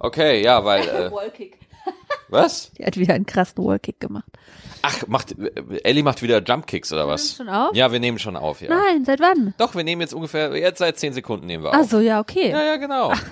Okay, ja, weil, äh, Wallkick. was? Die hat wieder einen krassen Wallkick gemacht. Ach, macht, Ellie macht wieder Jumpkicks oder was? schon auf? Ja, wir nehmen schon auf, ja. Nein, seit wann? Doch, wir nehmen jetzt ungefähr, jetzt seit zehn Sekunden nehmen wir Ach auf. so, ja, okay. Ja, ja, genau.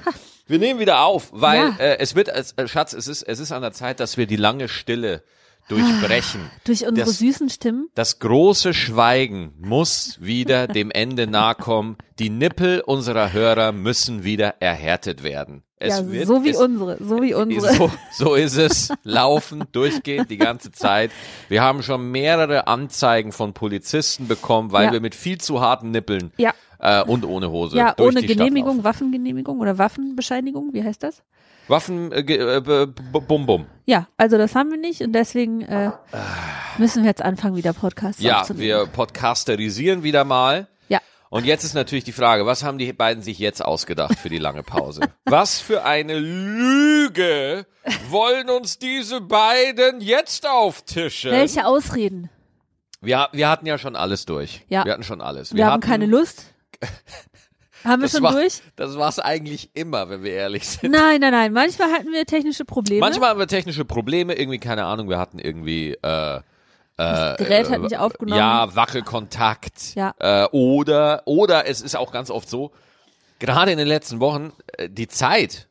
Wir nehmen wieder auf, weil Ja. äh, es wird, es, äh, Schatz, es ist, es ist an der Zeit, dass wir die lange Stille durchbrechen. Durch unsere Das- süßen Stimmen. Das große Schweigen muss wieder dem Ende nahe kommen. Die Nippel unserer Hörer müssen wieder erhärtet werden. Es ja, wird, so wie es, unsere, so wie unsere. So, so ist es. Laufen, durchgehend, die ganze Zeit. Wir haben schon mehrere Anzeigen von Polizisten bekommen, weil Ja. wir mit viel zu harten Nippeln Ja. äh, und ohne Hose Ja, ohne Genehmigung. Waffengenehmigung oder Waffenbescheinigung, wie heißt das? Waffen, äh, äh, bum bum. Ja, also das haben wir nicht und deswegen äh, müssen wir jetzt anfangen, wieder Podcasts Ja, aufzunehmen. wir podcasterisieren wieder mal. Ja. Und jetzt ist natürlich die Frage, was haben die beiden sich jetzt ausgedacht für die lange Pause? was für eine Lüge wollen uns diese beiden jetzt auftischen? Welche Ausreden? Wir, wir hatten ja schon alles durch. Ja. Wir hatten schon alles. Wir, haben hatten, keine Lust. haben wir das schon war, durch? Das war es eigentlich immer, wenn wir ehrlich sind. Nein, nein, nein. Manchmal hatten wir technische Probleme. Manchmal haben wir technische Probleme, irgendwie, keine Ahnung, wir hatten irgendwie äh, das Gerät hat nicht aufgenommen. Ja, Wackelkontakt. Ja. Äh, oder, oder es ist auch ganz oft so, gerade in den letzten Wochen, äh, die Zeit.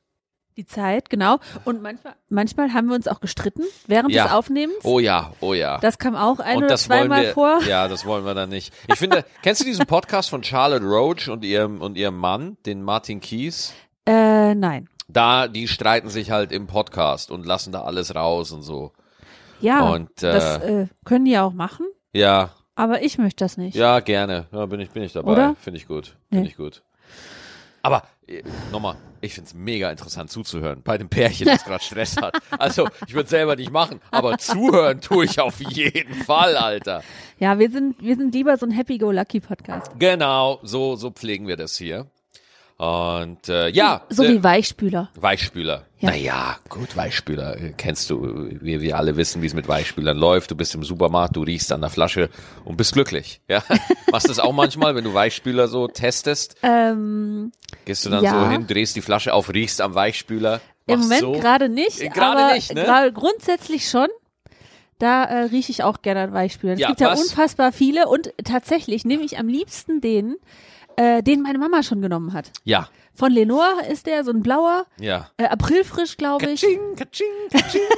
Die Zeit, genau. Und manchmal, manchmal haben wir uns auch gestritten während Ja. des Aufnehmens. Oh ja, oh ja. Das kam auch ein und oder zweimal wir, vor. Ja, das wollen wir dann nicht. Ich finde, kennst du diesen Podcast von Charlotte Roach und ihrem und ihrem Mann, den Martin Keys? Äh, nein. Da, die streiten sich halt im Podcast und lassen da alles raus und so. Ja, Und, äh, das äh, können die auch machen, Ja, aber ich möchte das nicht. ja, gerne. Ja, bin ich, bin ich dabei. Finde ich gut. Finde Nee. ich gut. Aber äh, nochmal, ich find's mega interessant zuzuhören bei dem Pärchen, das gerade Stress hat. Also, ich würde selber nicht machen, aber zuhören tue ich auf jeden Fall, Alter. Ja, wir sind, wir sind lieber so ein Happy-Go-Lucky-Podcast. Genau, so, so pflegen wir das hier. Und äh, ja, So äh, wie Weichspüler. Weichspüler. Ja. Naja, gut, Weichspüler äh, kennst du. Wir, wir alle wissen, wie es mit Weichspülern läuft. Du bist im Supermarkt, du riechst an der Flasche und bist glücklich. Ja, machst du das auch manchmal, wenn du Weichspüler so testest? Ähm, Gehst du dann Ja. so hin, drehst die Flasche auf, riechst am Weichspüler? Im Moment so. gerade nicht, Äh, gerade nicht, ne? grundsätzlich schon. Da äh, rieche ich auch gerne an Weichspülern. Es Ja, gibt ja was? unfassbar viele und tatsächlich nehme ich am liebsten den, äh, den meine Mama schon genommen hat. Ja, Von Lenore ist der, so ein blauer, ja. äh, Aprilfrisch, glaube ich. Katsching, katsching, katsching.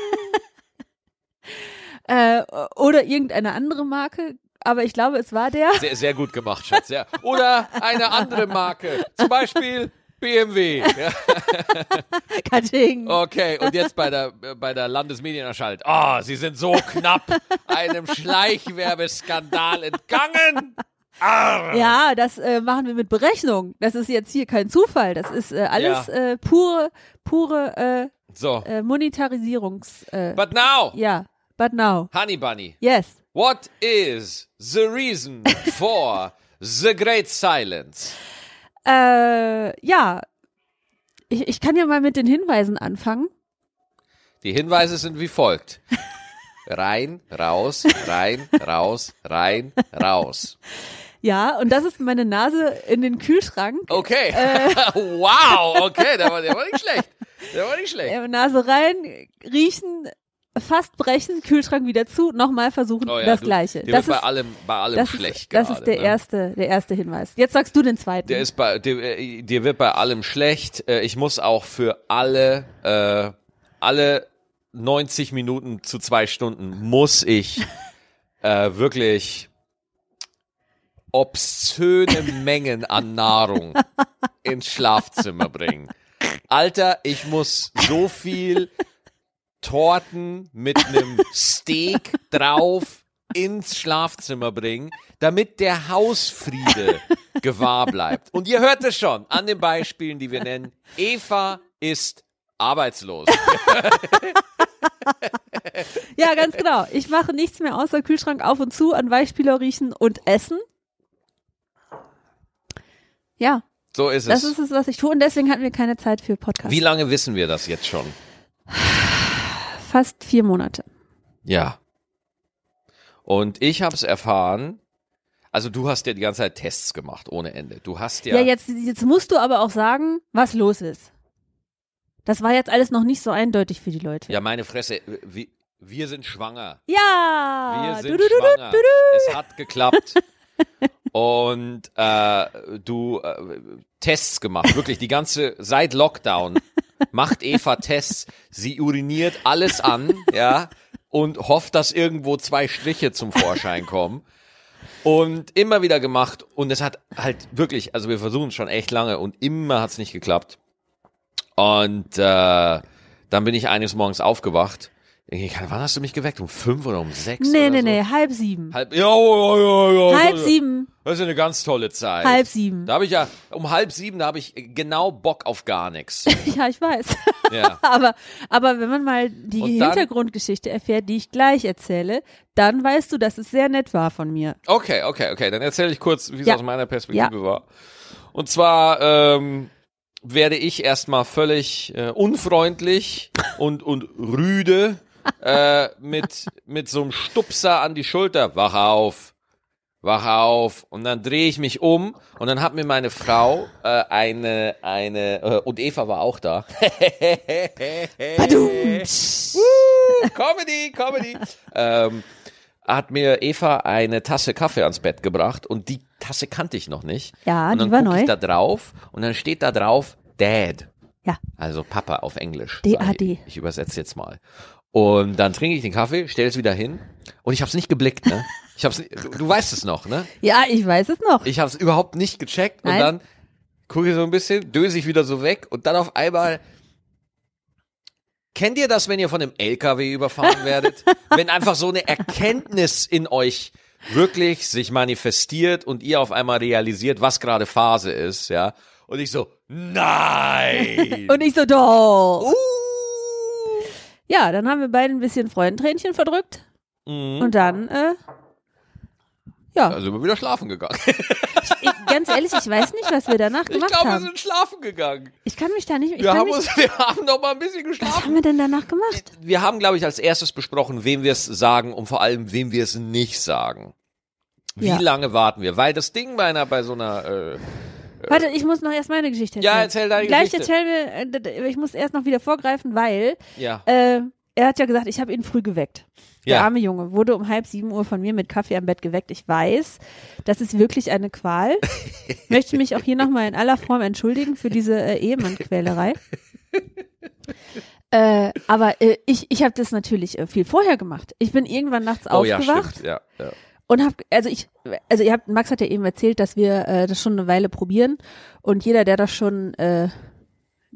Äh, oder irgendeine andere Marke. Aber ich glaube, es war der. Sehr, sehr gut gemacht, Schatz. Ja. Oder eine andere Marke. Zum Beispiel BMW. Katting. Okay, und jetzt bei der, bei der Landesmedienanstalt. Oh, Sie sind so knapp einem Schleichwerbeskandal entgangen. Arr. Ja, das äh, machen wir mit Berechnung. Das ist jetzt hier kein Zufall. Das ist äh, alles Ja. äh, pure, pure So, äh, äh, Monetarisierungs. Äh, but now, ja, but now. Honey Bunny, Yes. what is the reason for the great silence? Äh, ja. Ich, ich kann ja mal mit den Hinweisen anfangen. Die Hinweise sind wie folgt. Rein, raus, rein, raus, rein, raus. Ja, und das ist meine Nase in den Kühlschrank. Okay. Äh. wow, okay, der war, der war nicht schlecht. Der war nicht schlecht. Nase rein, riechen, fast brechen, Kühlschrank wieder zu, nochmal versuchen, Oh ja, das du- Gleiche. Das wird ist, bei allem, bei allem das schlecht ist, das gerade, ist der ne? erste, der erste Hinweis. Jetzt sagst du den zweiten. Der ist bei, dir, äh, dir wird bei allem schlecht. Äh, Ich muss auch für alle, äh, alle 90 Minuten zu zwei Stunden muss ich äh, wirklich obszöne Mengen an Nahrung ins Schlafzimmer bringen. Alter, ich muss so viel Torten mit einem Steak drauf ins Schlafzimmer bringen, damit der Hausfriede gewahr bleibt. Und ihr hört es schon an den Beispielen, die wir nennen. Eva ist arbeitslos. Ja, ganz genau. Ich mache nichts mehr außer Kühlschrank auf und zu, an Weichspüler riechen und essen. Ja, So ist das es. ist es, was ich tue. Und deswegen hatten wir keine Zeit für Podcast. Wie lange wissen wir das jetzt schon? Fast vier Monate. Ja. Und ich habe es erfahren. Also du hast ja die ganze Zeit Tests gemacht ohne Ende. Du hast ja, Ja, jetzt, jetzt musst du aber auch sagen, was los ist. Das war jetzt alles noch nicht so eindeutig für die Leute. Ja, meine Fresse, wir, wir sind schwanger. Ja! Wir sind du, du, du, schwanger. Es hat geklappt. Und äh, du äh, Tests gemacht, wirklich die ganze seit Lockdown macht Eva Tests. Sie uriniert alles an, ja, und hofft, dass irgendwo zwei Striche zum Vorschein kommen. Und immer wieder gemacht und es hat halt wirklich, also wir versuchen es schon echt lange und immer hat es nicht geklappt. Und äh, dann bin ich eines Morgens aufgewacht. Ich, wann hast du mich geweckt? Um fünf oder um sechs? Nee, nee, so? nee, halb sieben. Halb, ja, ja, ja, ja. Halb sieben. Das ist eine ganz tolle Zeit. Halb sieben. Da habe ich ja, um halb sieben, da habe ich genau Bock auf gar nichts. Ja, ich weiß. Ja. aber, aber wenn man mal die Und Hintergrundgeschichte erfährt, die ich gleich erzähle, dann weißt du, dass es sehr nett war von mir. Okay, okay, okay. Dann erzähle ich kurz, wie es Ja. aus meiner Perspektive war. Und zwar ähm, werde ich erstmal völlig äh, unfreundlich und, und rüde äh, mit, mit so einem Stupser an die Schulter. Wach auf, wach auf. Und dann drehe ich mich um und dann hat mir meine Frau äh, eine, eine, äh, und Eva war auch da. Badumtsch. Comedy, Comedy. ähm, hat mir Eva eine Tasse Kaffee ans Bett gebracht und die Tasse kannte ich noch nicht. Ja, und die dann war neu. ich da drauf und dann steht da drauf Dad. Ja. Also Papa auf Englisch. D.A.D.. Ich, ich übersetze jetzt mal. Und dann trinke ich den Kaffee, stelle es wieder hin und ich habe es nicht geblickt, ne? Ich hab's, nicht- du, du weißt es noch, ne? Ja, ich weiß es noch. Ich habe es überhaupt nicht gecheckt und Nein. dann gucke ich so ein bisschen, döse ich wieder so weg und dann auf einmal. Kennt ihr das, wenn ihr von einem LKW überfahren werdet? wenn einfach so eine Erkenntnis in euch wirklich sich manifestiert und ihr auf einmal realisiert, was gerade Phase ist, ja? Und ich so, nein! Und ich so, doch. uh! Ja, dann haben wir beide ein bisschen Freudentränchen verdrückt. Mhm. Und dann, äh, ja, Da sind wir wieder schlafen gegangen. ich, ganz ehrlich, ich weiß nicht, was wir danach Ich gemacht glaube, wir haben. sind schlafen gegangen. Ich kann mich da nicht, ich Wir haben, mich, uns, wir haben noch mal ein bisschen was geschlafen. haben wir denn danach gemacht? wir haben, glaube ich, als erstes besprochen, wem wir es sagen und vor allem, wem wir es nicht sagen. Wie Ja. lange warten wir? Weil das Ding bei einer, bei so einer, äh, Warte, ich muss noch erst meine Geschichte erzählen. Ja, erzähl deine Gleich Geschichte. erzählen wir, äh, d- d- ich muss erst noch wieder vorgreifen, weil ja, äh, er hat ja gesagt, ich habe ihn früh geweckt. Der Ja. arme Junge wurde um halb sieben Uhr von mir mit Kaffee am Bett geweckt. Ich weiß, das ist wirklich eine Qual. Möchte mich auch hier nochmal in aller Form entschuldigen für diese äh, Ehemann-Quälerei. äh, aber äh, ich, ich habe das natürlich äh, viel vorher gemacht. Ich bin irgendwann nachts oh ja, aufgewacht stimmt, ja, ja. Und hab also ich also ihr habt Max hat ja eben erzählt, dass wir äh, das schon eine Weile probieren und jeder der das schon äh,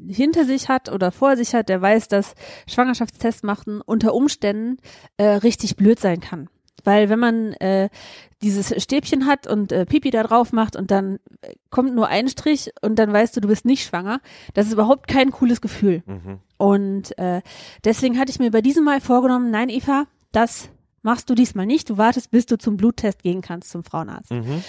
hinter sich hat oder vor sich hat, der weiß, dass Schwangerschaftstests machen unter Umständen äh, richtig blöd sein kann. Weil wenn man äh, dieses Stäbchen hat und äh, Pipi da drauf macht und dann äh, kommt nur ein Strich und dann weißt du, du bist nicht schwanger, das ist überhaupt kein cooles Gefühl. Mhm. Und äh, deswegen hatte ich mir bei diesem Mal vorgenommen, nein, Eva, das machst du diesmal nicht. Du wartest, bis du zum Bluttest gehen kannst, zum Frauenarzt. Mhm.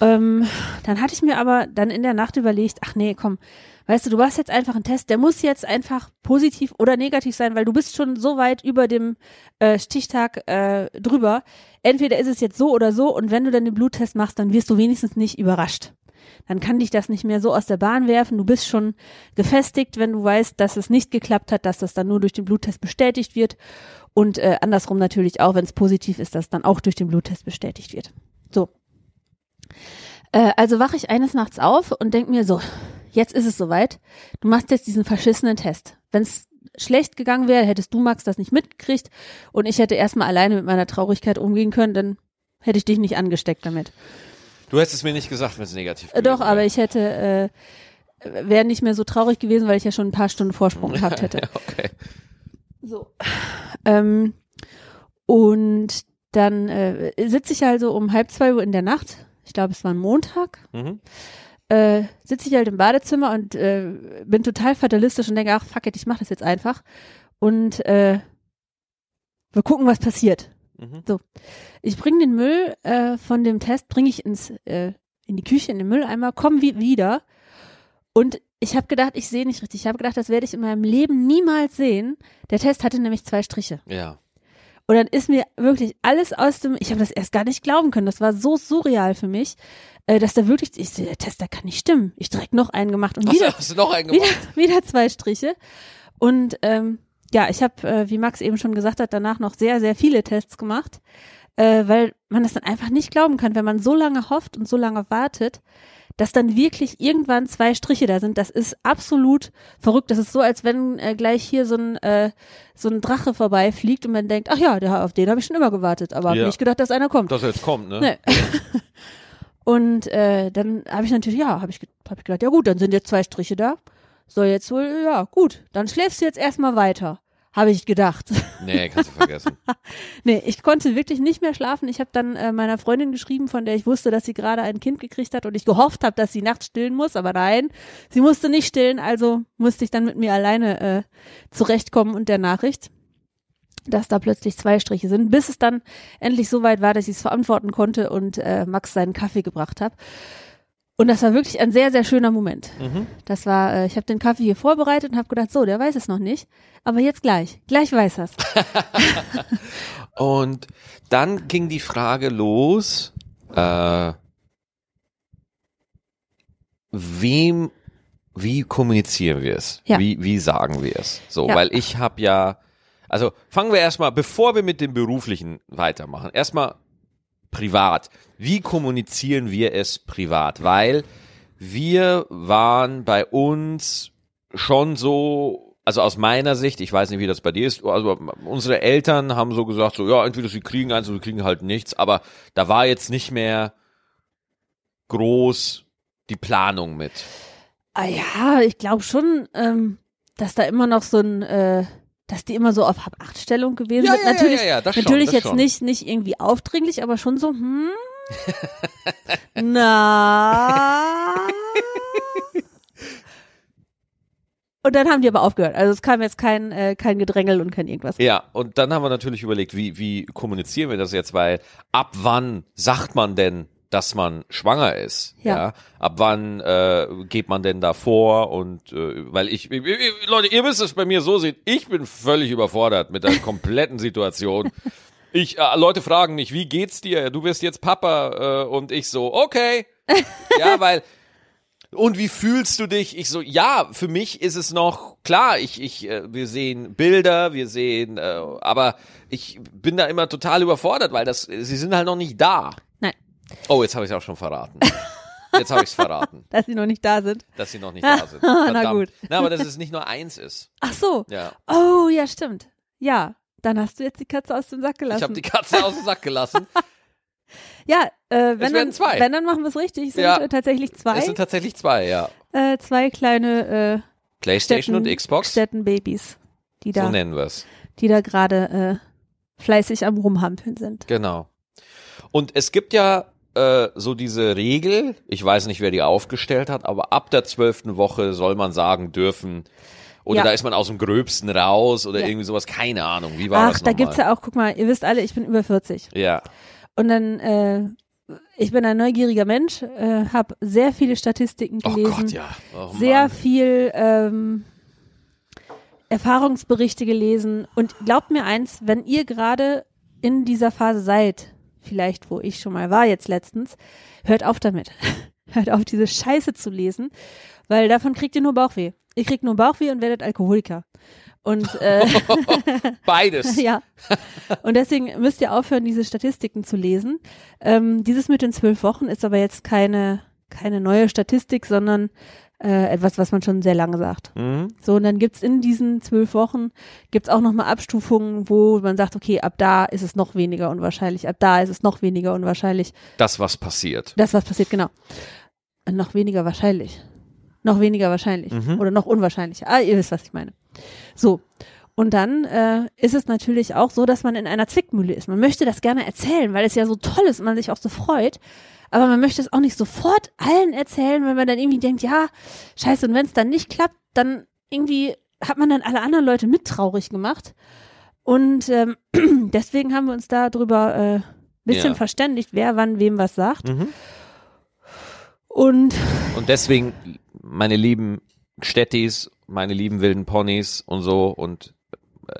Ähm, dann hatte ich mir aber dann in der Nacht überlegt, ach nee, komm, weißt du, du machst jetzt einfach einen Test, der muss jetzt einfach positiv oder negativ sein, weil du bist schon so weit über dem äh, Stichtag äh, drüber. Entweder ist es jetzt so oder so und wenn du dann den Bluttest machst, dann wirst du wenigstens nicht überrascht. Dann kann dich das nicht mehr so aus der Bahn werfen. Du bist schon gefestigt, wenn du weißt, dass es nicht geklappt hat, dass das dann nur durch den Bluttest bestätigt wird. Und äh, andersrum natürlich auch, wenn es positiv ist, dass dann auch durch den Bluttest bestätigt wird. So. Äh, also wache ich eines Nachts auf und denk mir so, jetzt ist es soweit. Du machst jetzt diesen verschissenen Test. Wenn es schlecht gegangen wäre, hättest du, Max, das nicht mitgekriegt und ich hätte erstmal alleine mit meiner Traurigkeit umgehen können, dann hätte ich dich nicht angesteckt damit. Du hättest es mir nicht gesagt, wenn es negativ Äh, doch, gewesen aber ich hätte, äh, wäre nicht mehr so traurig gewesen, weil ich ja schon ein paar Stunden Vorsprung gehabt hätte. Okay. So. Ähm, und dann äh, sitze ich also um halb zwei Uhr in der Nacht, ich glaube, es war ein Montag, Mhm. äh, sitze ich halt im Badezimmer und äh, bin total fatalistisch und denke, ach fuck it, ich mache das jetzt einfach. Und äh, wir gucken, was passiert. Mhm. Ich bringe den Müll äh, von dem Test, bringe ich ins äh, in die Küche, in den Mülleimer, komme wie, wieder und ich habe gedacht, ich sehe nicht richtig. Ich habe gedacht, das werde ich in meinem Leben niemals sehen. Der Test hatte nämlich zwei Striche. Ja. Und dann ist mir wirklich alles aus dem, ich habe das erst gar nicht glauben können, das war so surreal für mich, äh, dass da wirklich, ich sehe, der Test, der kann nicht stimmen. Ich direkt noch einen gemacht und Ach so, wieder, hast du noch einen wieder, gemacht? wieder zwei Striche. Und ähm, ja, ich habe, äh, wie Max eben schon gesagt hat, danach noch sehr, sehr viele Tests gemacht, äh, weil man das dann einfach nicht glauben kann, wenn man so lange hofft und so lange wartet, dass dann wirklich irgendwann zwei Striche da sind. Das ist absolut verrückt. Das ist so, als wenn äh, gleich hier so ein äh, so ein Drache vorbeifliegt und man denkt, ach ja, der, auf den habe ich schon immer gewartet, aber Ja. hab nicht gedacht, dass einer kommt. Dass er jetzt kommt, ne? Nee. Und äh, dann habe ich natürlich, ja, habe ich, hab ich gedacht, ja gut, dann sind jetzt zwei Striche da. Soll jetzt wohl, ja gut, dann schläfst du jetzt erstmal weiter. Habe ich gedacht. Nee, kannst du vergessen. nee, ich konnte wirklich nicht mehr schlafen. Ich habe dann äh, meiner Freundin geschrieben, von der ich wusste, dass sie gerade ein Kind gekriegt hat und ich gehofft habe, dass sie nachts stillen muss, aber nein, sie musste nicht stillen, also musste ich dann mit mir alleine äh, zurechtkommen und der Nachricht, dass da plötzlich zwei Striche sind, bis es dann endlich so weit war, dass ich es verantworten konnte und äh, Max seinen Kaffee gebracht habe. Und das war wirklich ein sehr, sehr schöner Moment. Mhm. Das war, äh, ich habe den Kaffee hier vorbereitet und habe gedacht, so, der weiß es noch nicht, aber jetzt gleich, gleich weiß er's. Und dann ging die Frage los, äh, wem, wie kommunizieren wir es? Ja. Wie, wie sagen wir es? So, Ja. weil ich habe ja, also fangen wir erstmal, bevor wir mit dem Beruflichen weitermachen, erstmal privat. Wie kommunizieren wir es privat? Weil wir waren bei uns schon so, also aus meiner Sicht, ich weiß nicht, wie das bei dir ist, also unsere Eltern haben so gesagt, so, ja, entweder sie kriegen eins oder sie kriegen halt nichts, aber da war jetzt nicht mehr groß die Planung mit. Ah ja, ich glaube schon, ähm, dass da immer noch so ein, äh, dass die immer so auf Hab-Acht-Stellung gewesen Ja, sind. ja, natürlich ja, schon, natürlich das jetzt schon. nicht, nicht irgendwie aufdringlich, aber schon so, hm, na. Und dann haben die aber aufgehört. Also es kam jetzt kein, äh, kein Gedrängel und kein irgendwas. Ja, und dann haben wir natürlich überlegt, wie, wie kommunizieren wir das jetzt, weil ab wann sagt man denn, dass man schwanger ist? Ja. Ab wann äh, geht man denn da vor? Und äh, weil ich, ich, ich, Leute, ihr müsst es bei mir so sehen, ich bin völlig überfordert mit der kompletten Situation. Ich, äh, Leute fragen mich, wie geht's dir? Du bist jetzt Papa äh, und ich so, okay. Ja, weil und wie fühlst du dich? Ich so, ja, für mich ist es noch klar. Ich, ich, äh, wir sehen Bilder, wir sehen, äh, aber ich bin da immer total überfordert, weil das, sie sind halt noch nicht da. Nein, Oh, jetzt habe ich es auch schon verraten. Jetzt habe ich es verraten, dass sie noch nicht da sind. dass sie noch nicht da sind. Na Verdammt. gut. Na, aber dass es nicht nur eins ist. Ach so. Ja, Oh, ja, stimmt. Ja, dann hast du jetzt die Katze aus dem Sack ich gelassen. habe die Katze aus dem Sack gelassen. ja, äh, wenn, werden dann, zwei. wenn, dann machen wir es richtig. Es sind Ja. äh, tatsächlich zwei. Es sind tatsächlich zwei, ja. äh, zwei kleine äh, PlayStation Städten- und Xbox. Städtenbabys, die So da, nennen wir es. die da gerade äh, fleißig am Rumhampeln sind. Genau. Und es gibt ja äh, so diese Regel, ich weiß nicht, wer die aufgestellt hat, aber ab der zwölften Woche soll man sagen dürfen, oder Ja. da ist man aus dem Gröbsten raus oder Ja. irgendwie sowas, keine Ahnung. Wie war Ach, das da nochmal? gibt's ja auch, guck mal, ihr wisst alle, ich bin über 40. Ja, Und dann, äh, ich bin ein neugieriger Mensch, äh, habe sehr viele Statistiken oh gelesen. Gott, ja. Oh, sehr viel ähm, Erfahrungsberichte gelesen und glaubt mir eins, wenn ihr gerade in dieser Phase seid, vielleicht wo ich schon mal war jetzt letztens, hört auf damit. hört auf diese Scheiße zu lesen, weil davon kriegt ihr nur Bauchweh. Ihr kriegt nur Bauchweh und werdet Alkoholiker. Und äh, Beides. ja. Und deswegen müsst ihr aufhören, diese Statistiken zu lesen. Ähm, dieses mit den zwölf Wochen ist aber jetzt keine, keine neue Statistik, sondern äh, etwas, was man schon sehr lange sagt. Mhm. So, und dann gibt's in diesen zwölf Wochen, gibt's auch nochmal Abstufungen, wo man sagt, okay, ab da ist es noch weniger unwahrscheinlich, ab da ist es noch weniger unwahrscheinlich. Das, was passiert. Das, was passiert, genau. Noch weniger wahrscheinlich. Noch weniger wahrscheinlich. Mhm. Oder noch unwahrscheinlicher. Ah, ihr wisst, was ich meine. So. Und dann äh, ist es natürlich auch so, dass man in einer Zwickmühle ist. Man möchte das gerne erzählen, weil es ja so toll ist und man sich auch so freut. Aber man möchte es auch nicht sofort allen erzählen, weil man dann irgendwie denkt, ja, scheiße, und wenn es dann nicht klappt, dann irgendwie hat man dann alle anderen Leute mit traurig gemacht. Und ähm, deswegen haben wir uns da drüber äh, bisschen Ja. verständigt, wer wann wem was sagt. Mhm. Und Und deswegen, meine lieben Städtis, meine lieben wilden Ponys und so und äh,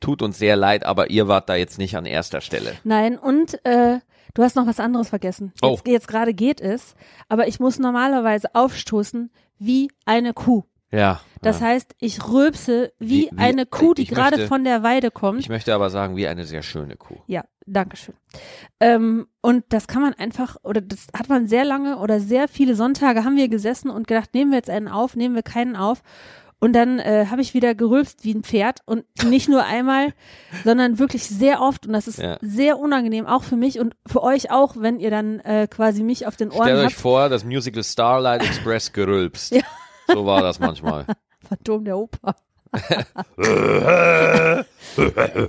tut uns sehr leid, aber ihr wart da jetzt nicht an erster Stelle. Nein, und äh, du hast noch was anderes vergessen. Oh. Jetzt, jetzt gerade geht es, aber ich muss normalerweise aufstoßen wie eine Kuh. Ja. Das ja. heißt, ich rülpse wie, Wie- wie- eine Kuh, die gerade möchte- von der Weide kommt. Ich möchte aber sagen, wie eine sehr schöne Kuh. Ja, danke schön. Ähm, und das kann man einfach, oder das hat man sehr lange oder sehr viele Sonntage haben wir gesessen und gedacht, nehmen wir jetzt einen auf, nehmen wir keinen auf. Und dann äh, habe ich wieder gerülpst wie ein Pferd und nicht nur einmal, sondern wirklich sehr oft. Und das ist Ja. sehr unangenehm, auch für mich und für euch auch, wenn ihr dann äh, quasi mich auf den Ohren Stellt euch habt. vor, das Musical Starlight Express gerülpst. Ja. So war das manchmal. Phantom der Oper.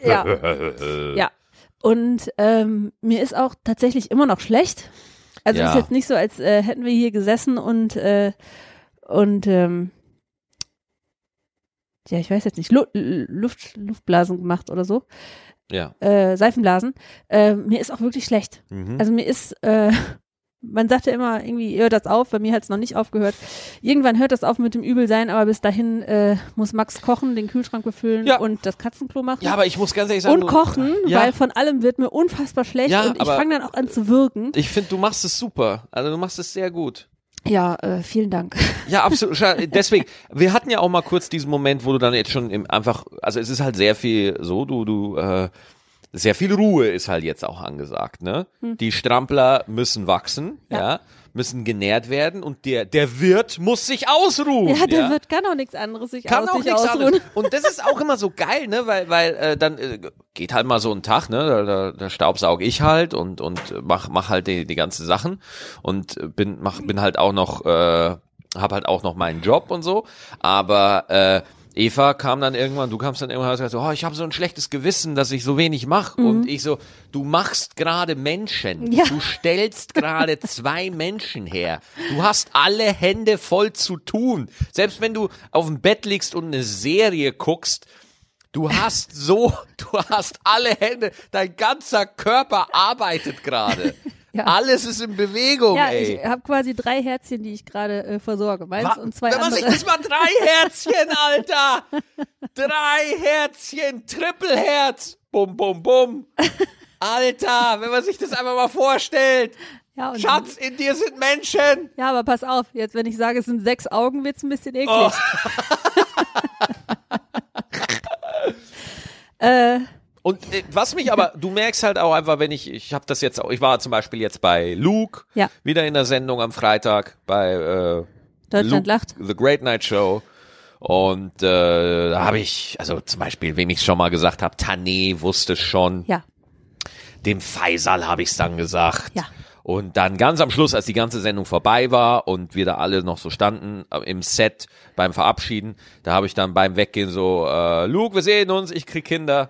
ja. ja. Und ähm, mir ist auch tatsächlich immer noch schlecht. Also Ja. ist jetzt nicht so, als äh, hätten wir hier gesessen und äh, und ähm, ja, ich weiß jetzt nicht, Lu Luft, Luftblasen gemacht oder so, Ja. äh, Seifenblasen. Äh, mir ist auch wirklich schlecht. Mhm. Also mir ist, äh, man sagt ja immer, irgendwie hört das auf, bei mir hat es noch nicht aufgehört. Irgendwann hört das auf mit dem Übelsein, aber bis dahin äh, muss Max kochen, den Kühlschrank befüllen Ja. und das Katzenklo machen. ja, aber ich muss ganz ehrlich sagen, und kochen, Ja. weil von allem wird mir unfassbar schlecht Ja, und ich fange dann auch an zu würgen. ich finde, du machst es super. Also du machst es sehr gut. Ja, äh, vielen Dank. Ja, absolut. Deswegen, wir hatten ja auch mal kurz diesen Moment, wo du dann jetzt schon im, einfach, also es ist halt sehr viel so, du, du, äh, sehr viel Ruhe ist halt jetzt auch angesagt, ne? Die Strampler müssen wachsen, ja. Hm. Ja. Müssen genährt werden und der, der Wirt muss sich ausruhen. Ja, der ja? wird kann auch nichts anderes sich kann aus, auch sich nichts ausruhen. anderes. Und das ist auch immer so geil, ne, weil, weil äh, dann äh, geht halt mal so ein Tag, ne, da, da, da staubsaug ich halt und und mach mach halt die, die ganzen Sachen und bin mach bin halt auch noch äh, hab halt auch noch meinen Job und so, aber äh, Eva kam dann irgendwann, du kamst dann irgendwann und hast gesagt, oh, ich habe so ein schlechtes Gewissen, dass ich so wenig mache. Und ich so, du machst gerade Menschen. Ja. Du stellst gerade zwei Menschen her. Du hast alle Hände voll zu tun. Selbst wenn du auf dem Bett liegst und eine Serie guckst, du hast so, du hast alle Hände, dein ganzer Körper arbeitet gerade. Ja. Alles ist in Bewegung, Ja, ey. ich habe quasi drei Herzchen, die ich gerade äh, versorge. Meins Wa- und zwei Wenn man andere. sich das mal drei Herzchen, Alter! drei Herzchen, Trippelherz! Bum, bum, bum! Alter, wenn man sich das einfach mal vorstellt. ja, Schatz, in dir sind Menschen! Ja, aber pass auf, jetzt wenn ich sage, es sind sechs Augen, wird's ein bisschen eklig. Oh. äh, Und äh, was mich aber, du merkst halt auch einfach, wenn ich, ich habe das jetzt auch, ich war zum Beispiel jetzt bei Luke, Ja. wieder in der Sendung am Freitag, bei äh, Deutschland Luke, lacht. The Great Night Show. Und äh, da habe ich, also zum Beispiel, wem ich schon mal gesagt habe, Tané wusste schon, Ja, dem Faisal habe ich es dann gesagt. Ja. Und dann ganz am Schluss, als die ganze Sendung vorbei war und wir da alle noch so standen äh, im Set beim Verabschieden, da habe ich dann beim Weggehen so, äh, Luke, wir sehen uns, ich krieg Kinder.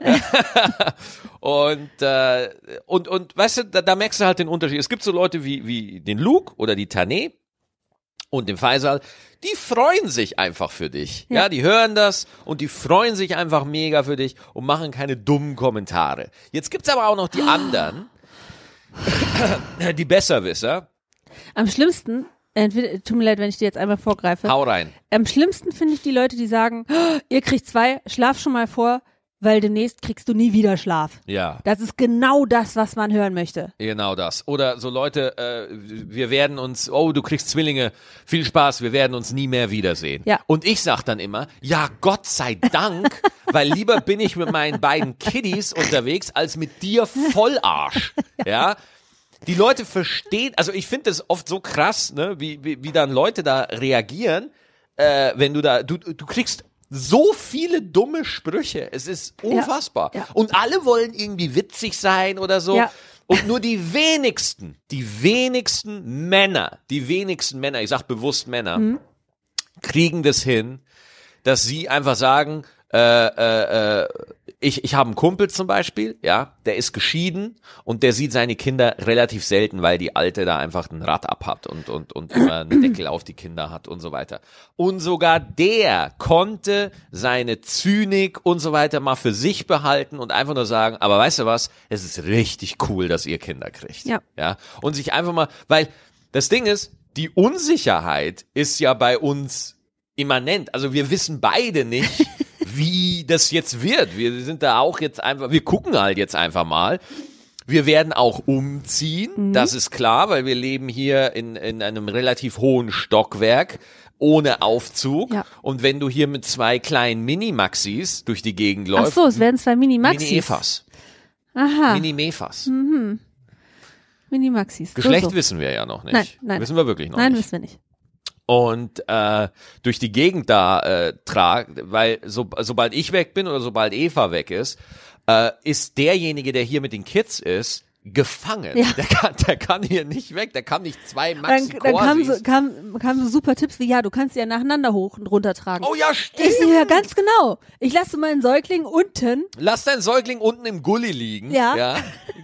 und, äh, und, und weißt du, da, da merkst du halt den Unterschied. Es gibt so Leute wie, wie den Luke oder die Tané und den Faisal, die freuen sich einfach für dich. Ja. Ja. die hören das und die freuen sich einfach mega für dich und machen keine dummen Kommentare. Jetzt gibt's aber auch noch die anderen, die Besserwisser. am schlimmsten, entweder, tut mir leid, wenn ich dir jetzt einmal vorgreife. Hau rein. Am schlimmsten finde ich die Leute, die sagen, "Oh, ihr kriegt zwei, schlaf schon mal vor, weil demnächst kriegst du nie wieder Schlaf. Ja, Das ist genau das, was man hören möchte. genau das. Oder so Leute, äh, wir werden uns, oh, du kriegst Zwillinge, viel Spaß, wir werden uns nie mehr wiedersehen. Ja. Und ich sag dann immer, ja, Gott sei Dank, weil lieber bin ich mit meinen beiden Kiddies unterwegs, als mit dir Vollarsch. ja. Die Leute verstehen, also ich finde das oft so krass, ne, wie, wie, wie dann Leute da reagieren, äh, wenn du da, du, du kriegst so viele dumme Sprüche. Es ist unfassbar. Ja. Und alle wollen irgendwie witzig sein oder so. Ja. Und nur die wenigsten, die wenigsten Männer, die wenigsten Männer, ich sag bewusst Männer, Mhm. kriegen das hin, dass sie einfach sagen, äh, äh, äh, ich, ich habe einen Kumpel zum Beispiel, ja, der ist geschieden und der sieht seine Kinder relativ selten, weil die Alte da einfach ein Rad abhat und, und, und immer einen Deckel auf die Kinder hat und so weiter. Und sogar der konnte seine Zynik und so weiter mal für sich behalten und einfach nur sagen, aber weißt du was, es ist richtig cool, dass ihr Kinder kriegt. Ja. Ja. Und sich einfach mal, weil das Ding ist, die Unsicherheit ist ja bei uns immanent. Also wir wissen beide nicht, wie das jetzt wird. Wir sind da auch jetzt einfach, wir gucken halt jetzt einfach mal. Wir werden auch umziehen, Mhm. das ist klar, weil wir leben hier in, in einem relativ hohen Stockwerk ohne Aufzug. Ja. Und wenn du hier mit zwei kleinen Mini-Maxis durch die Gegend Ach läufst, so, es werden zwei Mini-Maxis. Mini-Efas, Aha, Mini-Mefas. Mini-Maxis. Geschlecht so, so. wissen wir ja noch nicht. Nein, nein. Wissen wir wirklich noch Nein, nicht. wissen wir nicht. Und äh, durch die Gegend da äh, trage, weil so, sobald ich weg bin oder sobald Eva weg ist, äh, ist derjenige, der hier mit den Kids ist, gefangen. Ja. Der, kann, der kann hier nicht weg, der kann nicht zwei Dann, Maxi dann kamen so, kam, kamen so super Tipps wie, ja, du kannst sie ja nacheinander hoch und runter tragen. Oh ja, ich stimmt. sehe ja ganz genau. Ich lasse meinen Säugling unten, Lass dein Säugling unten im Gully liegen. Ja.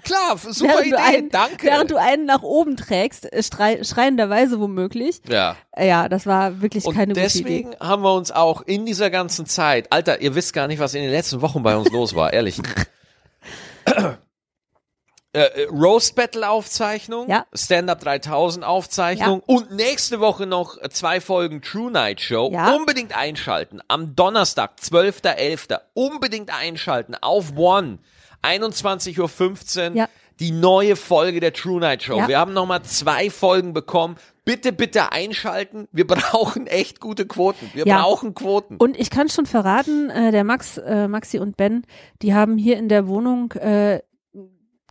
Klar, f- super während, Idee, einen, danke. während du einen nach oben trägst, äh, schrei, schreienderweise womöglich. ja. Äh, Ja, das war wirklich Und keine gute deswegen Idee. haben wir uns auch in dieser ganzen Zeit, Alter, ihr wisst gar nicht, was in den letzten Wochen bei uns los war, ehrlich. Äh, äh, Roast Battle Aufzeichnung, Ja. Stand-Up 3000 Aufzeichnung und nächste Woche noch zwei Folgen True Night Show. Ja. Unbedingt einschalten. Am Donnerstag, 12.11. Unbedingt einschalten auf One. 21.15 Uhr. Ja. Die neue Folge der True Night Show. Ja. Wir haben nochmal zwei Folgen bekommen. Bitte, bitte einschalten. Wir brauchen echt gute Quoten. Wir Ja. brauchen Quoten. Und ich kann schon verraten, äh, der Max, äh, Maxi und Ben, die haben hier in der Wohnung äh,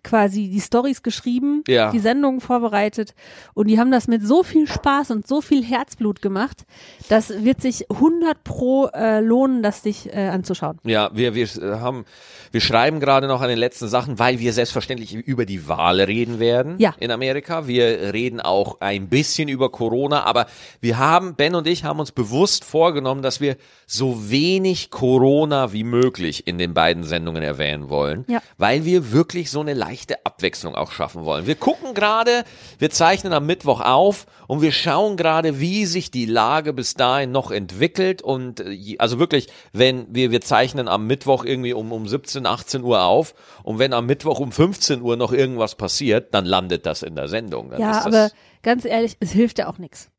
quasi die Stories geschrieben, Ja. die Sendungen vorbereitet und die haben das mit so viel Spaß und so viel Herzblut gemacht, das wird sich 100 pro äh, lohnen, das sich äh, anzuschauen. Ja, wir, wir äh, haben, wir schreiben gerade noch an den letzten Sachen, weil wir selbstverständlich über die Wahl reden werden Ja. in Amerika. Wir reden auch ein bisschen über Corona, aber wir haben, Ben und ich haben uns bewusst vorgenommen, dass wir so wenig Corona wie möglich in den beiden Sendungen erwähnen wollen, Ja. weil wir wirklich so eine leichte Abwechslung auch schaffen wollen. Wir gucken gerade, wir zeichnen am Mittwoch auf und wir schauen gerade, wie sich die Lage bis dahin noch entwickelt und äh, also wirklich, wenn wir, wir zeichnen am Mittwoch irgendwie um, um 17, 18 Uhr auf und wenn am Mittwoch um 15 Uhr noch irgendwas passiert, dann landet das in der Sendung. Dann Ja, aber ganz ehrlich, es hilft ja auch nichts.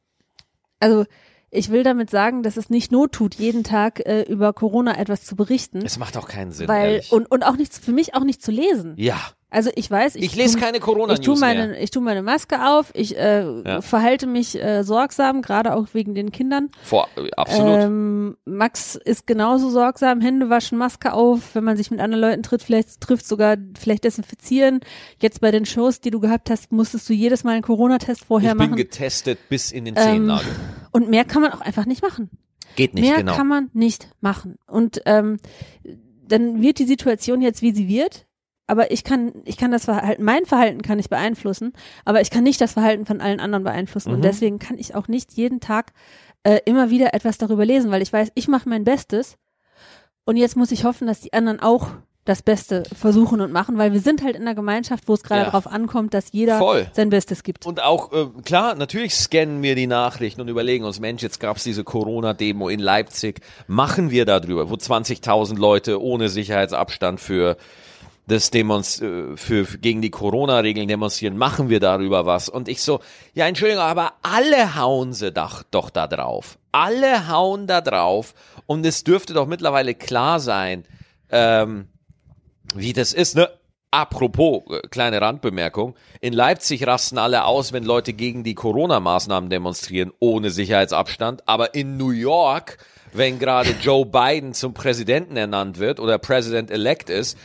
Also ich will damit sagen, dass es nicht not tut, jeden Tag äh, über Corona etwas zu berichten, es macht auch keinen Sinn, weil ehrlich. und und auch nichts für mich auch nicht zu lesen. ja, Also ich weiß, ich, ich lese tu- keine corona Ich tue news meine, mehr. ich tue meine Maske auf, ich äh, Ja. verhalte mich äh, sorgsam, gerade auch wegen den Kindern. Vor, absolut. Ähm, Max ist genauso sorgsam, Hände waschen, Maske auf, wenn man sich mit anderen Leuten trifft, vielleicht trifft sogar, vielleicht desinfizieren. Jetzt bei den Shows, die du gehabt hast, musstest du jedes Mal einen Corona-Test vorher ich bin machen. getestet bis in den Ähm, Zehennagel. Und mehr kann man auch einfach nicht machen. Geht nicht, mehr genau. kann man nicht machen. Und ähm, dann wird die Situation jetzt, wie sie wird. Aber ich kann, ich kann das Verhalten, mein Verhalten kann ich beeinflussen, aber ich kann nicht das Verhalten von allen anderen beeinflussen. Mhm. Und deswegen kann ich auch nicht jeden Tag äh, immer wieder etwas darüber lesen, weil ich weiß, ich mache mein Bestes. Und jetzt muss ich hoffen, dass die anderen auch das Beste versuchen und machen, weil wir sind halt in einer Gemeinschaft, wo es gerade Ja. darauf ankommt, dass jeder Voll. sein Bestes gibt. Und auch, äh, klar, natürlich scannen wir die Nachrichten und überlegen uns, Mensch, jetzt gab's diese Corona-Demo in Leipzig. Machen wir darüber, wo 20.000 Leute ohne Sicherheitsabstand für das Demonst äh, für, für gegen die Corona-Regeln demonstrieren, machen wir darüber was. Und ich so, ja, Entschuldigung, aber alle hauen sie doch, doch da drauf. Alle hauen da drauf. Und es dürfte doch mittlerweile klar sein, ähm, wie das ist, ne? Apropos, äh, kleine Randbemerkung, in Leipzig rasten alle aus, wenn Leute gegen die Corona-Maßnahmen demonstrieren, ohne Sicherheitsabstand, aber in New York, wenn gerade Joe Biden zum Präsidenten ernannt wird oder President-elect ist,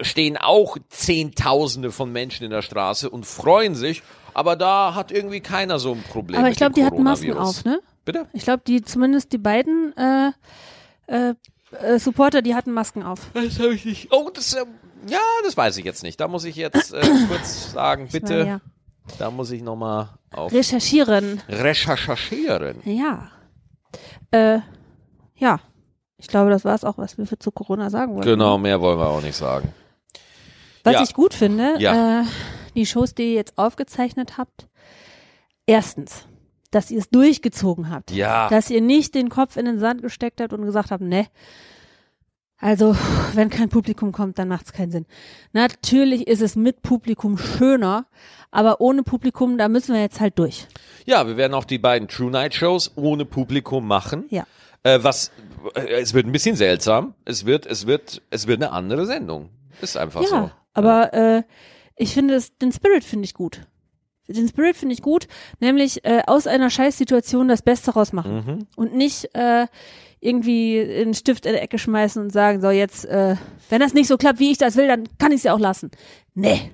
stehen auch Zehntausende von Menschen in der Straße und freuen sich, aber da hat irgendwie keiner so ein Problem. Aber ich glaube, die hatten Masken auf, ne? Bitte? Ich glaube, die zumindest die beiden äh, äh, äh, Supporter, die hatten Masken auf. Das habe ich nicht. Oh, das, ähm, ja, das weiß ich jetzt nicht. Da muss ich jetzt äh, kurz sagen, bitte. meine, ja. Da muss ich nochmal auf Recherchieren. recherchieren. Ja. Äh, ja. Ich glaube, das war es auch, was wir für zu Corona sagen wollten. Genau, mehr wollen wir auch nicht sagen. Was Ja. ich gut finde, Ja. äh, die Shows, die ihr jetzt aufgezeichnet habt, erstens, dass ihr es durchgezogen habt. Ja. Dass ihr nicht den Kopf in den Sand gesteckt habt und gesagt habt, ne, also wenn kein Publikum kommt, dann macht es keinen Sinn. Natürlich ist es mit Publikum schöner, aber ohne Publikum, da müssen wir jetzt halt durch. Ja, wir werden auch die beiden True Night Shows ohne Publikum machen. Ja. Äh, was, äh, es wird ein bisschen seltsam. Es wird, es wird, es wird eine andere Sendung. Ist einfach ja, so. aber äh, ich finde es, den Spirit finde ich gut. Den Spirit finde ich gut, nämlich äh, aus einer Scheißsituation das Beste rausmachen Mhm. und nicht äh, irgendwie einen Stift in die Ecke schmeißen und sagen, so jetzt, äh, wenn das nicht so klappt, wie ich das will, dann kann ich es ja auch lassen. Nee.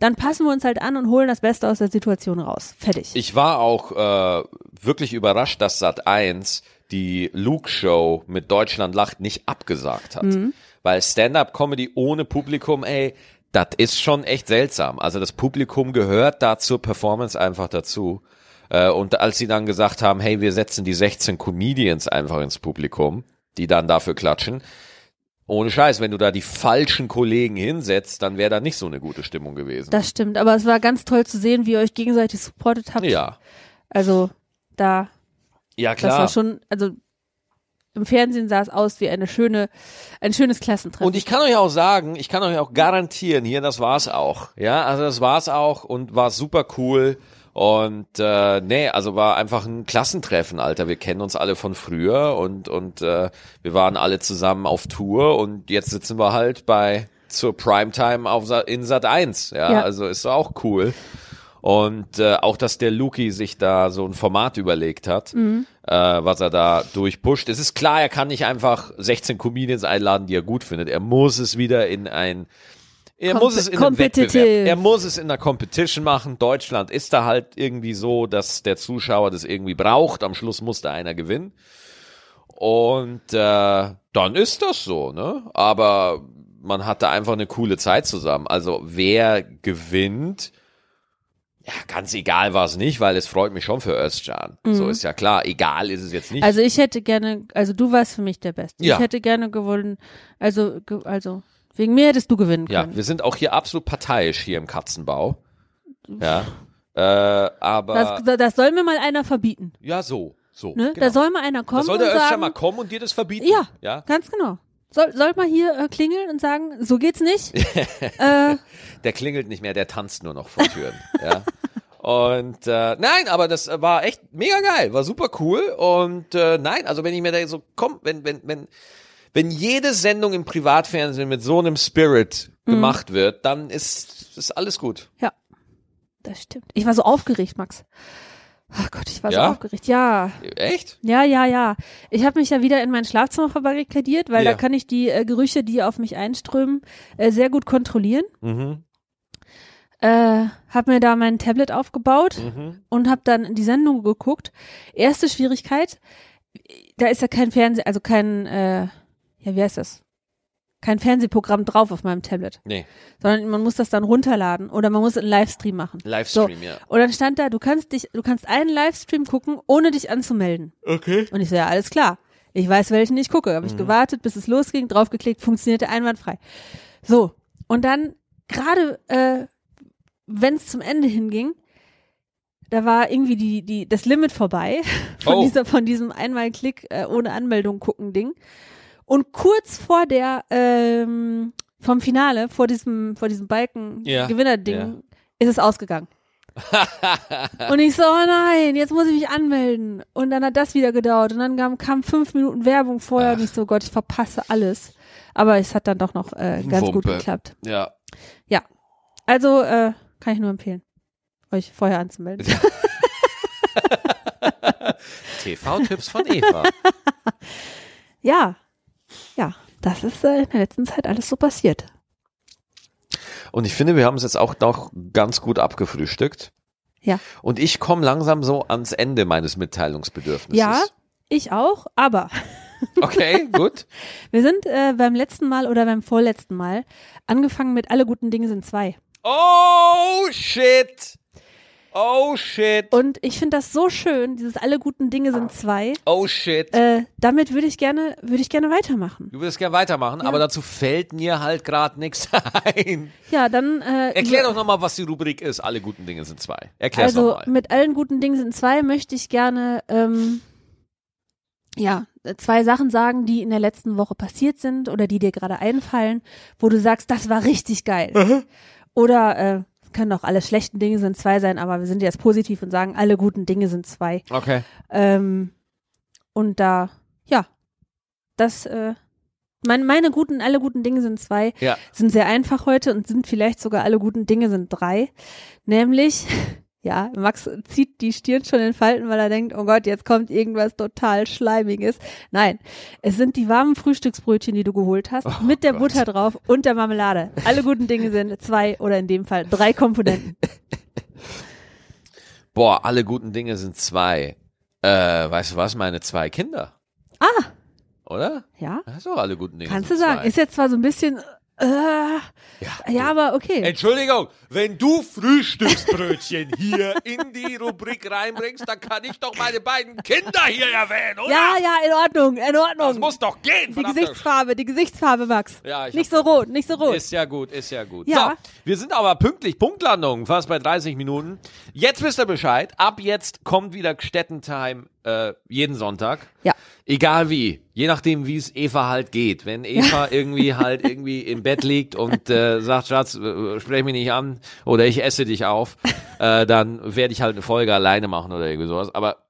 Dann passen wir uns halt an und holen das Beste aus der Situation raus. Fertig. Ich war auch äh, wirklich überrascht, dass Sat 1 die Luke-Show mit Deutschland lacht nicht abgesagt hat. Weil Stand-up-Comedy ohne Publikum, ey, das ist schon echt seltsam. Also das Publikum gehört da zur Performance einfach dazu. Äh, und als sie dann gesagt haben, hey, wir setzen die 16 Comedians einfach ins Publikum, die dann dafür klatschen, ohne Scheiß, wenn du da die falschen Kollegen hinsetzt, dann wäre da nicht so eine gute Stimmung gewesen. das stimmt, aber es war ganz toll zu sehen, wie ihr euch gegenseitig supportet habt. ja, Also da, ja das klar. war schon, also im Fernsehen sah es aus wie eine schöne, ein schönes Klassentreffen. Und ich kann euch auch sagen, ich kann euch auch garantieren, hier, das war's auch. Ja, also das war's auch und war super cool. Und äh, nee, also war einfach ein Klassentreffen, Alter. Wir kennen uns alle von früher und und äh, wir waren alle zusammen auf Tour und jetzt sitzen wir halt bei zur Primetime auf in Sat 1. Ja, Ja. also ist auch cool. Und äh, auch, dass der Luki sich da so ein Format überlegt hat, Mhm. äh, was er da durchpusht. Es ist klar, er kann nicht einfach 16 Comedians einladen, die er gut findet. Er muss es wieder in ein er Compe- muss es in einem. Wettbewerb. Er muss es in einer Competition machen. Deutschland ist da halt irgendwie so, dass der Zuschauer das irgendwie braucht. Am Schluss muss da einer gewinnen. Und äh, dann ist das so, ne? Aber man hatte einfach eine coole Zeit zusammen. Also wer gewinnt, ja, ganz egal war es nicht, weil es freut mich schon für Özcan. So ist ja klar. Egal ist es jetzt nicht. Mhm. Also ich hätte gerne, also du warst für mich der Beste. Ja. Ich hätte gerne gewonnen, also, ge, also wegen mir hättest du gewinnen Ja, können. wir sind auch hier absolut parteiisch hier im Katzenbau. Ja. Äh, aber das, das soll mir mal einer verbieten. ja, so, so. Ne? genau. Da soll mal einer kommen da soll und der Öster sagen, mal kommen und dir das verbieten. Ja. ja. ganz genau. Soll, soll mal hier äh, klingeln und sagen, so geht's nicht. äh, Der klingelt nicht mehr, der tanzt nur noch vor Türen. ja. Und äh, nein, aber das war echt mega geil, war super cool. Und äh, nein, also wenn ich mir da so komm, wenn wenn wenn wenn jede Sendung im Privatfernsehen mit so einem Spirit Mhm. gemacht wird, dann ist ist alles gut. ja, das stimmt. Ich war so aufgeregt, Max. Ach Gott, ich war Ja? so aufgeregt. Ja, Echt? ja, ja, ja. Ich habe mich ja wieder in mein Schlafzimmer verbarrikadiert, weil Ja. da kann ich die äh, Gerüche, die auf mich einströmen, äh, sehr gut kontrollieren. Mhm. Äh, hab mir da mein Tablet aufgebaut Mhm. und hab dann die Sendung geguckt. Erste Schwierigkeit, da ist ja kein Fernseh, also kein, äh, ja, wie heißt das? Kein Fernsehprogramm drauf auf meinem Tablet, Nee, sondern man muss das dann runterladen oder man muss einen Livestream machen. Livestream, ja. Und dann stand da, du kannst dich, du kannst einen Livestream gucken, ohne dich anzumelden. Okay. Und ich so, ja, alles klar. Ich weiß, welchen ich gucke. Mhm. Habe ich gewartet, bis es losging, draufgeklickt, funktionierte einwandfrei. So. Und dann, gerade äh, wenn es zum Ende hinging, da war irgendwie die, die, das Limit vorbei von Oh. dieser, von diesem Einmalklick äh, ohne Anmeldung gucken Ding. Und kurz vor der, ähm, vom Finale, vor diesem, vor diesem Balken Ja, ja. ist es ausgegangen. Und ich so, oh nein, jetzt muss ich mich anmelden. Und dann hat das wieder gedauert. Und dann kam, kam fünf Minuten Werbung vorher und ich so, Gott, ich verpasse alles. Aber es hat dann doch noch äh, ganz gut Wumpe. geklappt. Ja. Also äh, kann ich nur empfehlen, euch vorher anzumelden. TV-Tipps von Eva. Ja, ja, das ist äh, in der letzten Zeit alles so passiert. Und ich finde, wir haben es jetzt auch noch ganz gut abgefrühstückt. Ja. Und ich komme langsam so ans Ende meines Mitteilungsbedürfnisses. Ja, ich auch, aber Okay, gut. wir sind äh, beim letzten Mal oder beim vorletzten Mal angefangen mit alle guten Dinge sind zwei. Oh, shit. Oh, shit. Und ich finde das so schön, dieses alle guten Dinge sind zwei. Oh, shit. Äh, damit würde ich gerne, würde ich gerne weitermachen. Du würdest gerne weitermachen, Ja. aber dazu fällt mir halt gerade nichts ein. Ja, dann äh, Erklär doch nochmal, was die Rubrik ist. Alle guten Dinge sind zwei. Erklär's Also nochmal. mit allen guten Dingen sind zwei möchte ich gerne ähm, ja zwei Sachen sagen, die in der letzten Woche passiert sind oder die dir gerade einfallen, wo du sagst, das war richtig geil. Oder äh, können auch alle schlechten Dinge sind zwei sein, aber wir sind jetzt positiv und sagen, alle guten Dinge sind zwei. Okay. Ähm, und da ja, das, äh, mein, meine guten, alle guten Dinge sind zwei, Ja. sind sehr einfach heute und sind vielleicht sogar alle guten Dinge sind drei. Nämlich, ja, Max zieht die Stirn schon in Falten, weil er denkt, oh Gott, jetzt kommt irgendwas total Schleimiges. Nein, es sind die warmen Frühstücksbrötchen, die du geholt hast, Oh mit der Gott. Butter drauf und der Marmelade. Alle guten Dinge sind zwei oder in dem Fall drei Komponenten. Boah, alle guten Dinge sind zwei. Äh, weißt du was? Meine zwei Kinder. Ah. Oder? Ja, Das ist doch alle guten Dinge. kannst du sagen. zwei. Ist jetzt zwar so ein bisschen, äh, ja, ja, aber okay. Entschuldigung, wenn du Frühstücksbrötchen hier in die Rubrik reinbringst, dann kann ich doch meine beiden Kinder hier erwähnen, oder? Ja, ja, in Ordnung, in Ordnung. Das muss doch gehen, die Gesichtsfarbe, die Gesichtsfarbe, Max. Ja, ich nicht so rot, nicht so rot. Ist ja gut, ist ja gut. Ja. So, wir sind aber pünktlich, Punktlandung, fast bei 30 Minuten. Jetzt wisst ihr Bescheid. Ab jetzt kommt wieder Gstettentime äh, jeden Sonntag. Ja. Egal wie, je nachdem, wie es Eva halt geht. Wenn Eva irgendwie halt irgendwie im Bett liegt und äh, sagt, Schatz, äh, sprech mich nicht an oder ich esse dich auf, äh, dann werde ich halt eine Folge alleine machen oder irgendwie sowas. Aber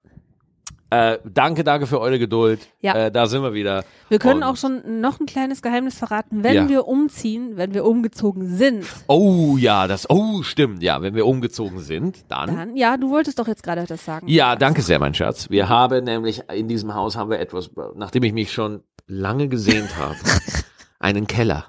äh, danke, danke für eure Geduld. Ja. Äh, da sind wir wieder. Wir können Und- auch schon noch ein kleines Geheimnis verraten. Wenn Ja. wir umziehen, wenn wir umgezogen sind, Oh ja, das, oh stimmt, ja, wenn wir umgezogen sind, dann. dann, ja, du wolltest doch jetzt gerade das sagen. Ja, danke sehr, mein Schatz. Wir haben nämlich in diesem Haus haben wir etwas, nachdem ich mich schon lange gesehnt habe, einen Keller.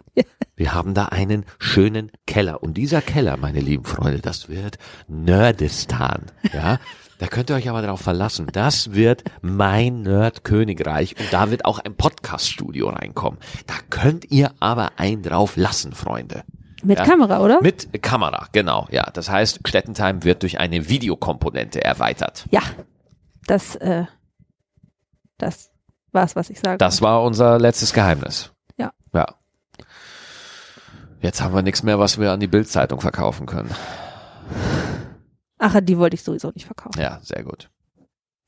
Wir haben da einen schönen Keller. Und dieser Keller, meine lieben Freunde, das wird Nerdistan. Ja. Da könnt ihr euch aber darauf verlassen. Das wird mein Nerd-Königreich und da wird auch ein Podcast-Studio reinkommen. Da könnt ihr aber einen drauf lassen, Freunde. Mit Ja. Kamera, oder? Mit Kamera, genau, ja. Das heißt, Stettentime wird durch eine Videokomponente erweitert. ja. Das, äh, das war's, was ich sage. Das war unser letztes Geheimnis. Ja. Ja. Jetzt haben wir nichts mehr, was wir an die Bildzeitung verkaufen können. Ach, die wollte ich sowieso nicht verkaufen. Ja, sehr gut.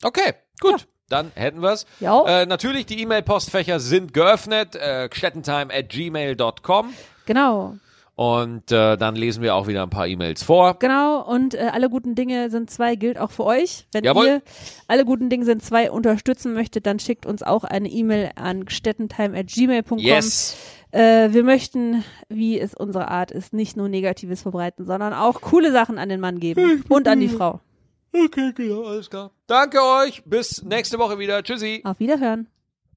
Okay, gut. Dann hätten wir's. Ja. Äh, natürlich, die E-Mail-Postfächer sind geöffnet. Äh, stettentime at gmail.com. Genau. Und äh, dann lesen wir auch wieder ein paar E-Mails vor. Genau, und äh, alle guten Dinge sind zwei gilt auch für euch. Wenn Jawohl. ihr alle guten Dinge sind zwei unterstützen möchtet, dann schickt uns auch eine E-Mail an stettentime.gmail.com. Yes. Äh, wir möchten, wie es unsere Art ist, nicht nur Negatives verbreiten, sondern auch coole Sachen an den Mann geben und an die Frau. Okay, genau, alles klar. Danke euch. Bis nächste Woche wieder. Tschüssi. Auf Wiederhören.